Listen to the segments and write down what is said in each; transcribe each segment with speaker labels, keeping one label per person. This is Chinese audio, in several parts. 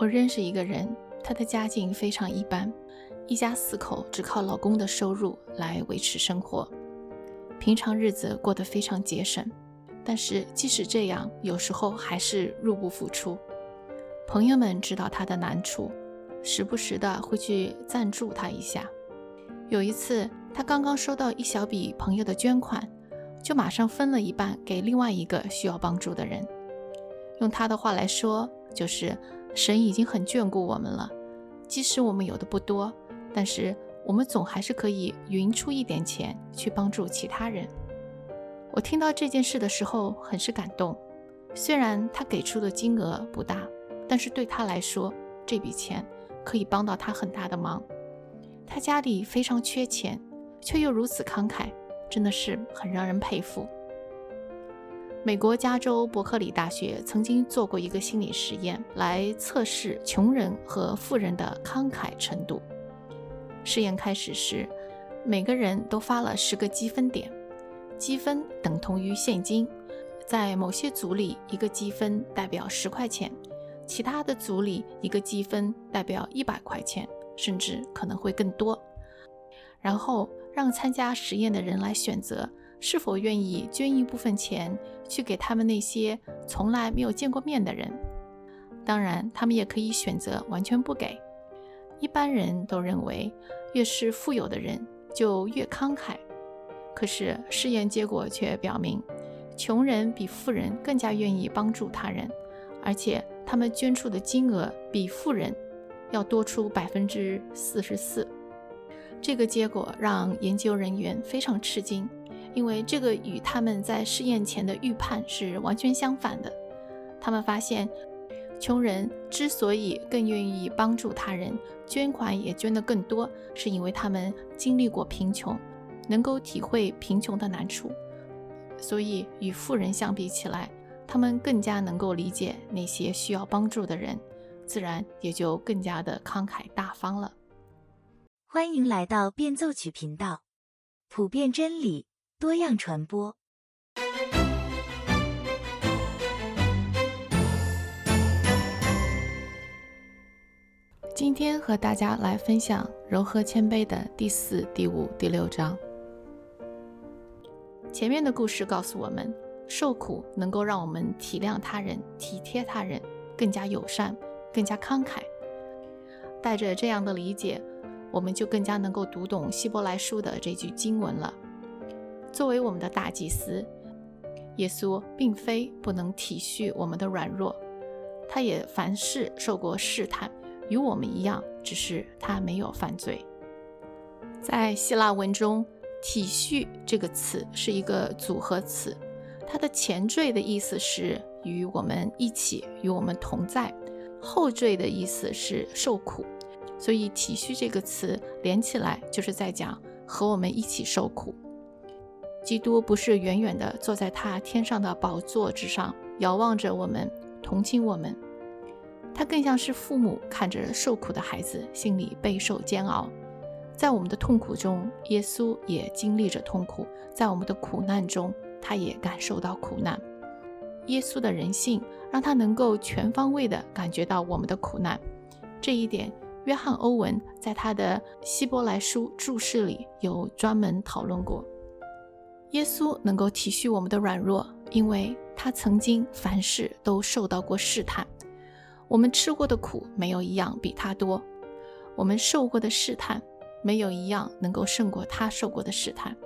Speaker 1: 我认识一个人，她的家境非常一般，一家四口只靠老公的收入来维持生活，平常日子过得非常节省。但是即使这样，有时候还是入不敷出。朋友们知道她的难处，时不时的会去赞助她一下。有一次，她刚刚收到一小笔朋友的捐款，就马上分了一半给另外一个需要帮助的人。用她的话来说，就是神已经很眷顾我们了，即使我们有的不多，但是我们总还是可以匀出一点钱去帮助其他人。我听到这件事的时候很是感动，虽然他给出的金额不大，但是对他来说，这笔钱可以帮到他很大的忙。他家里非常缺钱，却又如此慷慨，真的是很让人佩服。美国加州伯克利大学曾经做过一个心理实验，来测试穷人和富人的慷慨程度。实验开始时，每个人都发了十个积分点，积分等同于现金。在某些组里，一个积分代表十块钱；其他的组里，一个积分代表一百块钱，甚至可能会更多。然后让参加实验的人来选择。是否愿意捐一部分钱去给他们那些从来没有见过面的人？当然，他们也可以选择完全不给。一般人都认为，越是富有的人就越慷慨。可是试验结果却表明，穷人比富人更加愿意帮助他人，而且他们捐出的金额比富人要多出百分之四十四。这个结果让研究人员非常吃惊。因为这个与他们在试验前的预判是完全相反的。他们发现，穷人之所以更愿意帮助他人，捐款也捐得更多，是因为他们经历过贫穷，能够体会贫穷的难处。所以与富人相比起来，他们更加能够理解那些需要帮助的人，自然也就更加的慷慨大方了。
Speaker 2: 欢迎来到变奏曲频道，普遍真理。多样传播。
Speaker 1: 今天和大家来分享柔和谦卑的第四、第五、第六章。前面的故事告诉我们，受苦能够让我们体谅他人、体贴他人，更加友善、更加慷慨。带着这样的理解，我们就更加能够读懂希伯来书的这句经文了。作为我们的大祭司，耶稣并非不能体恤我们的软弱，他也凡事受过试探，与我们一样，只是他没有犯罪。在希腊文中，“体恤”这个词是一个组合词，它的前缀的意思是与我们一起、与我们同在，后缀的意思是受苦，所以“体恤”这个词连起来就是在讲和我们一起受苦。基督不是远远地坐在他天上的宝座之上，遥望着我们，同情我们。他更像是父母看着受苦的孩子，心里备受煎熬。在我们的痛苦中，耶稣也经历着痛苦；在我们的苦难中，他也感受到苦难。耶稣的人性让他能够全方位地感觉到我们的苦难。这一点，约翰·欧文在他的《希伯来书》注释里有专门讨论过。耶稣能够体恤我们的软弱，因为他曾经凡事都受到过试探。我们吃过的苦没有一样比他多，我们受过的试探没有一样能够胜过他受过的试探。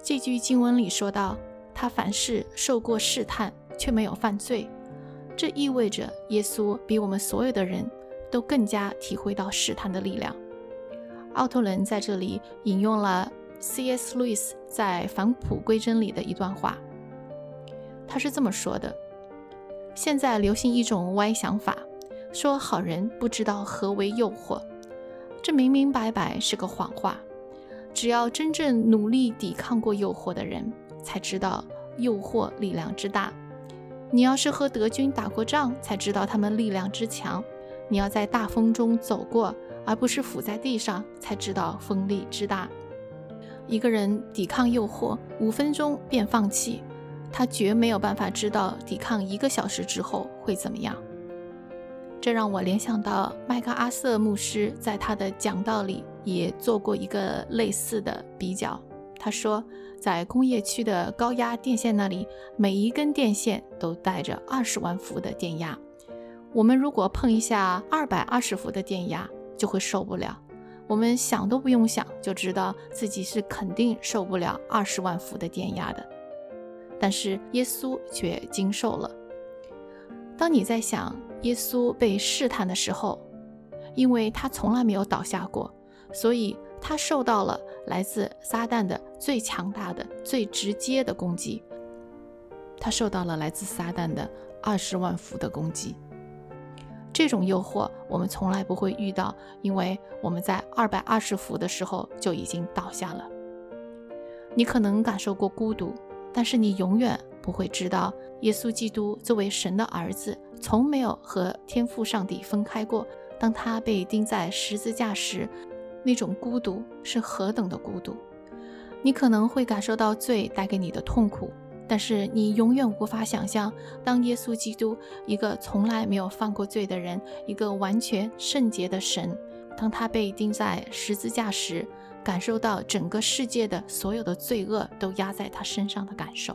Speaker 1: 这句经文里说到，他凡事受过试探，却没有犯罪，这意味着耶稣比我们所有的人都更加体会到试探的力量。奥托伦在这里引用了。C.S. 路易斯在《返璞归真》里的一段话，他是这么说的：“现在流行一种歪想法，说好人不知道何为诱惑，这明明白白是个谎话。只要真正努力抵抗过诱惑的人，才知道诱惑力量之大。你要是和德军打过仗，才知道他们力量之强。你要在大风中走过，而不是伏在地上，才知道风力之大。”一个人抵抗诱惑五分钟便放弃，他绝没有办法知道抵抗一个小时之后会怎么样。这让我联想到麦克阿瑟牧师在他的讲道里也做过一个类似的比较。他说，在工业区的高压电线那里，每一根电线都带着二十万伏的电压。我们如果碰一下二百二十伏的电压，就会受不了。我们想都不用想，就知道自己是肯定受不了二十万伏的电压的。但是耶稣却经受了。当你在想耶稣被试探的时候，因为他从来没有倒下过，所以他受到了来自撒旦的最强大的、最直接的攻击。他受到了来自撒旦的二十万伏的攻击。这种诱惑我们从来不会遇到，因为我们在二百二十伏的时候就已经倒下了。你可能感受过孤独，但是你永远。不会知道，耶稣基督作为神的儿子，从没有和天父上帝分开过。当他被钉在十字架时，那种孤独是何等的孤独！你可能会感受到罪带给你的痛苦，但是你永远无法想象，当耶稣基督一个从来没有犯过罪的人，一个完全圣洁的神，当他被钉在十字架时，感受到整个世界的所有的罪恶都压在他身上的感受。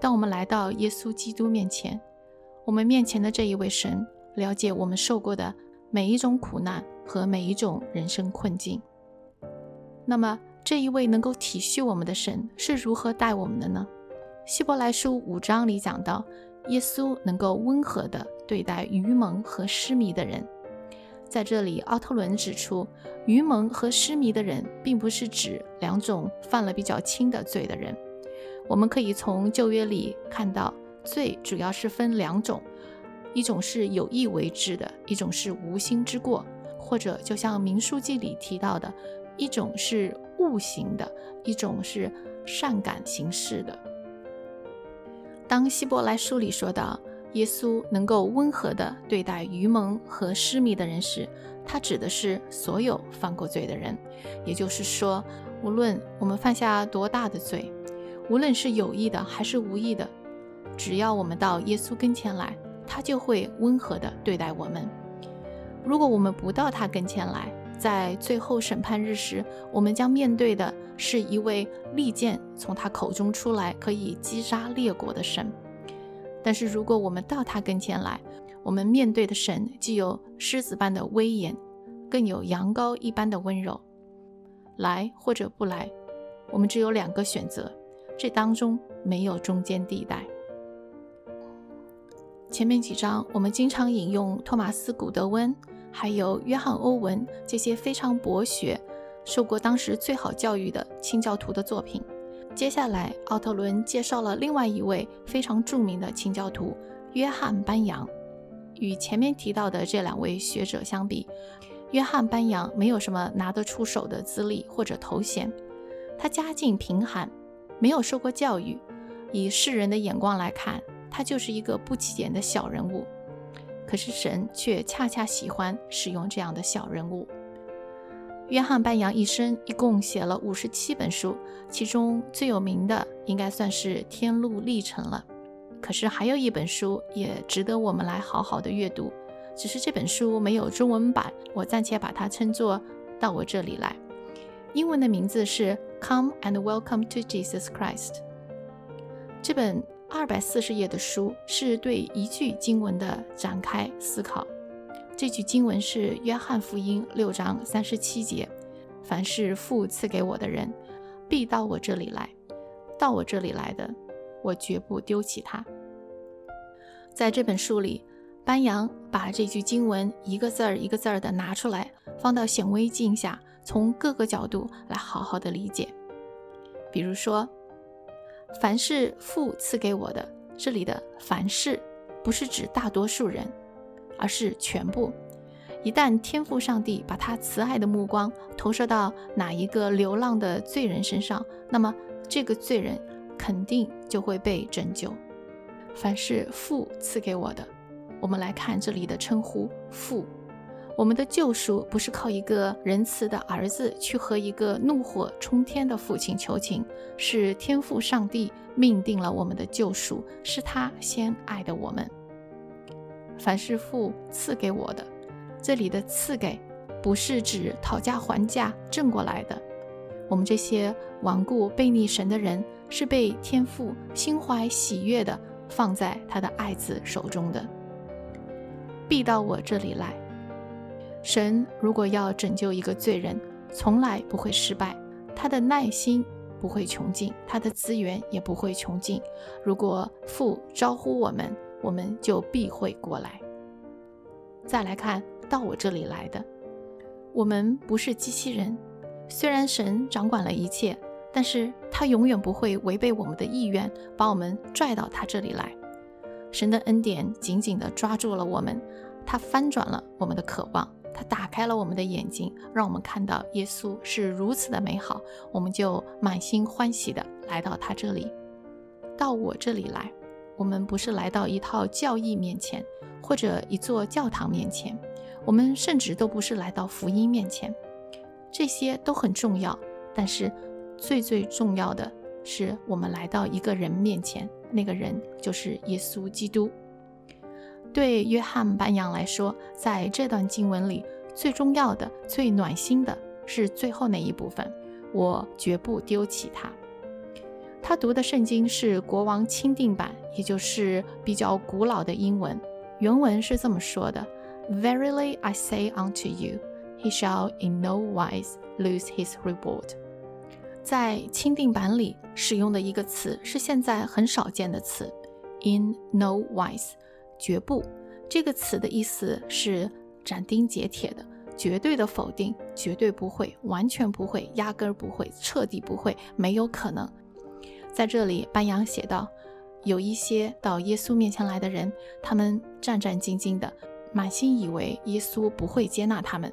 Speaker 1: 当我们来到耶稣基督面前，我们面前的这一位神了解我们受过的每一种苦难和每一种人生困境。那么，这一位能够体恤我们的神是如何待我们的呢？希伯来书五章里讲到，耶稣能够温和地对待愚蒙和失迷的人。在这里，奥特伦指出，愚蒙和失迷的人，并不是指两种犯了比较轻的罪的人。我们可以从旧约里看到，罪主要是分两种，一种是有意为之的，一种是无心之过，或者就像民书记里提到的，一种是误行的，一种是善感行事的。当希伯来书里说到耶稣能够温和地对待愚蒙和失迷的人时，他指的是所有犯过罪的人，也就是说，无论我们犯下多大的罪。无论是有意的还是无意的，只要我们到耶稣跟前来，他就会温和地对待我们。如果我们不到他跟前来，在最后审判日时，我们将面对的是一位利剑从他口中出来，可以击杀列国的神。但是如果我们到他跟前来，我们面对的神既有狮子般的威严，更有羊羔一般的温柔。来或者不来，我们只有两个选择。这当中没有中间地带。前面几章我们经常引用托马斯·古德温，还有约翰·欧文这些非常博学、受过当时最好教育的清教徒的作品。接下来，奥特伦介绍了另外一位非常著名的清教徒约翰·班扬。与前面提到的这两位学者相比，约翰·班扬没有什么拿得出手的资历或者头衔，他家境贫寒。没有受过教育，以世人的眼光来看，他就是一个不起眼的小人物。可是神却恰恰喜欢使用这样的小人物。约翰·班扬一生一共写了五十七本书，其中最有名的应该算是《天路历程》了。可是还有一本书也值得我们来好好的阅读，只是这本书没有中文版，我暂且把它称作《到我这里来》。英文的名字是。Come and welcome to Jesus Christ。这本二百四十页的书是对一句经文的展开思考。这句经文是约翰福音六章三十七节：“凡是父赐给我的人，必到我这里来；到我这里来的，我绝不丢弃他。”在这本书里，班扬把这句经文一个字儿一个字儿的拿出来，放到显微镜下。从各个角度来好好的理解，比如说，凡是父赐给我的，这里的凡是不是指大多数人，而是全部。一旦天父上帝把他慈爱的目光投射到哪一个流浪的罪人身上，那么这个罪人肯定就会被拯救。凡是父赐给我的，我们来看这里的称呼父。我们的救赎不是靠一个仁慈的儿子去和一个怒火冲天的父亲求情，是天父上帝命定了我们的救赎，是他先爱的我们。凡是父赐给我的。这里的赐给，不是指讨价还价挣过来的。我们这些顽固背逆神的人，是被天父心怀喜悦的放在他的爱子手中的。必到我这里来。神如果要拯救一个罪人，从来不会失败，他的耐心不会穷尽，他的资源也不会穷尽。如果父招呼我们，我们就必会过来。再来看到我这里来的，我们不是机器人。虽然神掌管了一切，但是他永远不会违背我们的意愿，把我们拽到他这里来。神的恩典紧紧地抓住了我们，他翻转了我们的渴望。他打开了我们的眼睛，让我们看到耶稣是如此的美好，我们就满心欢喜的来到他这里，到我这里来。我们不是来到一套教义面前，或者一座教堂面前，我们甚至都不是来到福音面前，这些都很重要。但是最最重要的是，我们来到一个人面前，那个人就是耶稣基督。对约翰班扬来说，在这段经文里，最重要的、最暖心的是最后那一部分。我绝不丢弃他。他读的圣经是国王钦定版，也就是比较古老的英文。原文是这么说的：“Verily I say unto you, he shall in no wise lose his reward。”在钦定版里使用的一个词是现在很少见的词，“in no wise”。绝不这个词的意思是斩钉截铁的、绝对的否定，绝对不会，完全不会，压根儿不会，彻底不会，没有可能。在这里，班扬写道：有一些到耶稣面前来的人，他们战战兢兢的，满心以为耶稣不会接纳他们。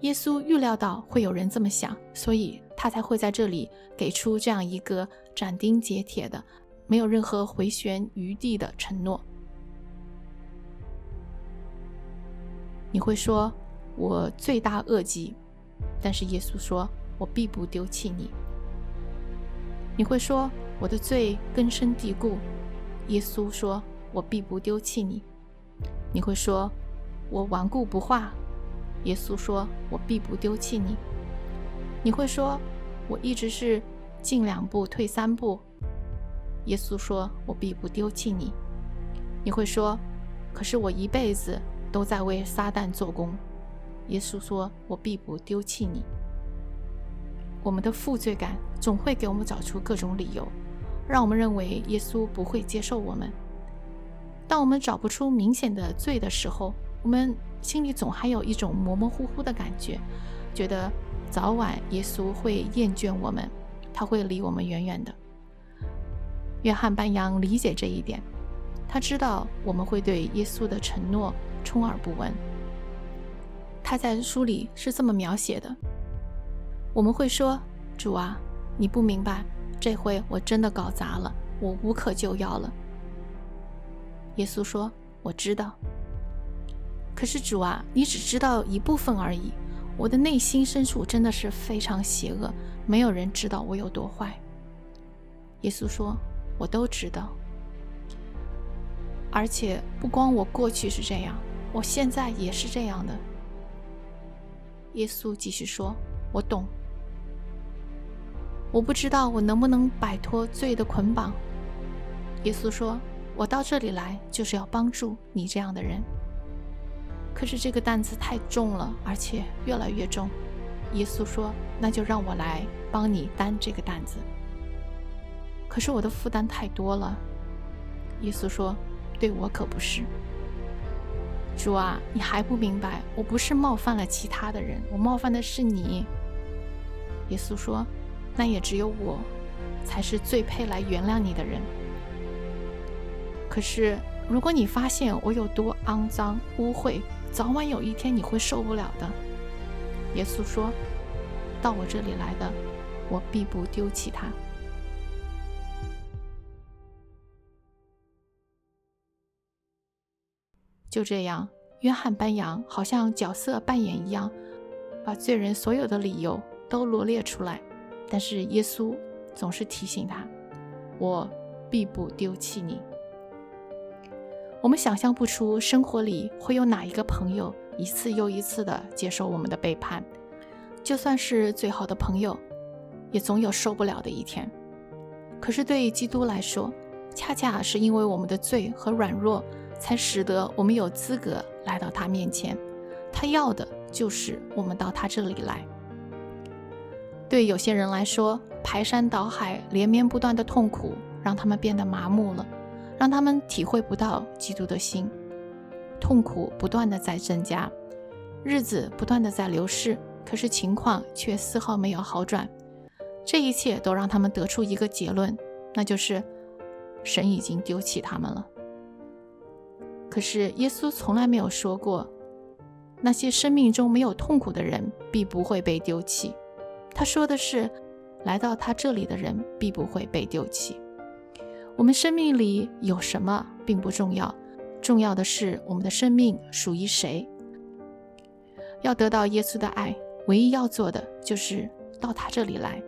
Speaker 1: 耶稣预料到会有人这么想，所以他才会在这里给出这样一个斩钉截铁的、没有任何回旋余地的承诺。你会说，我罪大恶极，但是耶稣说，我必不丢弃你。你会说，我的罪根深蒂固，耶稣说，我必不丢弃你。你会说，我顽固不化，耶稣说，我必不丢弃你。你会说，我一直是进两步退三步，耶稣说，我必不丢弃你。你会说，可是我一辈子。都在为撒旦做工。耶稣说：“我必不丢弃你。”我们的负罪感总会给我们找出各种理由，让我们认为耶稣不会接受我们。当我们找不出明显的罪的时候，我们心里总还有一种模模糊糊的感觉，觉得早晚耶稣会厌倦我们，他会离我们远远的。约翰班扬理解这一点，他知道我们会对耶稣的承诺。充耳不闻。他在书里是这么描写的：我们会说，主啊，你不明白，这回我真的搞砸了，我无可救药了。耶稣说，我知道。可是主啊，你只知道一部分而已。我的内心深处真的是非常邪恶，没有人知道我有多坏。耶稣说，我都知道，而且不光我过去是这样。我现在也是这样的。耶稣继续说：“我懂，我不知道我能不能摆脱罪的捆绑。”耶稣说：“我到这里来就是要帮助你这样的人。可是这个担子太重了，而且越来越重。”耶稣说：“那就让我来帮你担这个担子。”可是我的负担太多了。耶稣说：“对我可不是。”主啊，你还不明白？我不是冒犯了其他的人，我冒犯的是你。耶稣说：“那也只有我，才是最配来原谅你的人。”可是，如果你发现我有多肮脏污秽，早晚有一天你会受不了的。耶稣说：“到我这里来的，我必不丢弃他。”就这样，约翰班扬好像角色扮演一样，把罪人所有的理由都罗列出来。但是耶稣总是提醒他：“我必不丢弃你。”我们想象不出生活里会有哪一个朋友一次又一次的接受我们的背叛，就算是最好的朋友，也总有受不了的一天。可是对于基督来说，恰恰是因为我们的罪和软弱，才使得我们有资格来到他面前。他要的就是我们到他这里来。对有些人来说，排山倒海、连绵不断的痛苦，让他们变得麻木了。让他们体会不到基督的心，痛苦不断的在增加，日子不断的在流逝，可是情况却丝毫没有好转。这一切都让他们得出一个结论，那就是神已经丢弃他们了。可是耶稣从来没有说过，那些生命中没有痛苦的人必不会被丢弃。他说的是，来到他这里的人必不会被丢弃。我们生命里有什么并不重要，重要的是我们的生命属于谁。要得到耶稣的爱，唯一要做的就是到他这里来。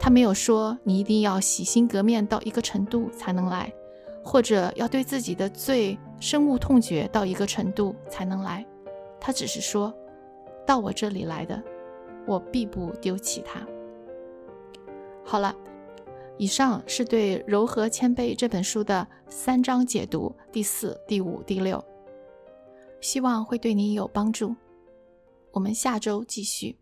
Speaker 1: 他没有说你一定要洗心革面到一个程度才能来，或者要对自己的罪深恶痛绝到一个程度才能来。他只是说，到我这里来的，我必不丢弃它。好了。以上是对《柔和谦卑》这本书的三章解读，第四、第五、第六，希望会对你有帮助。我们下周继续。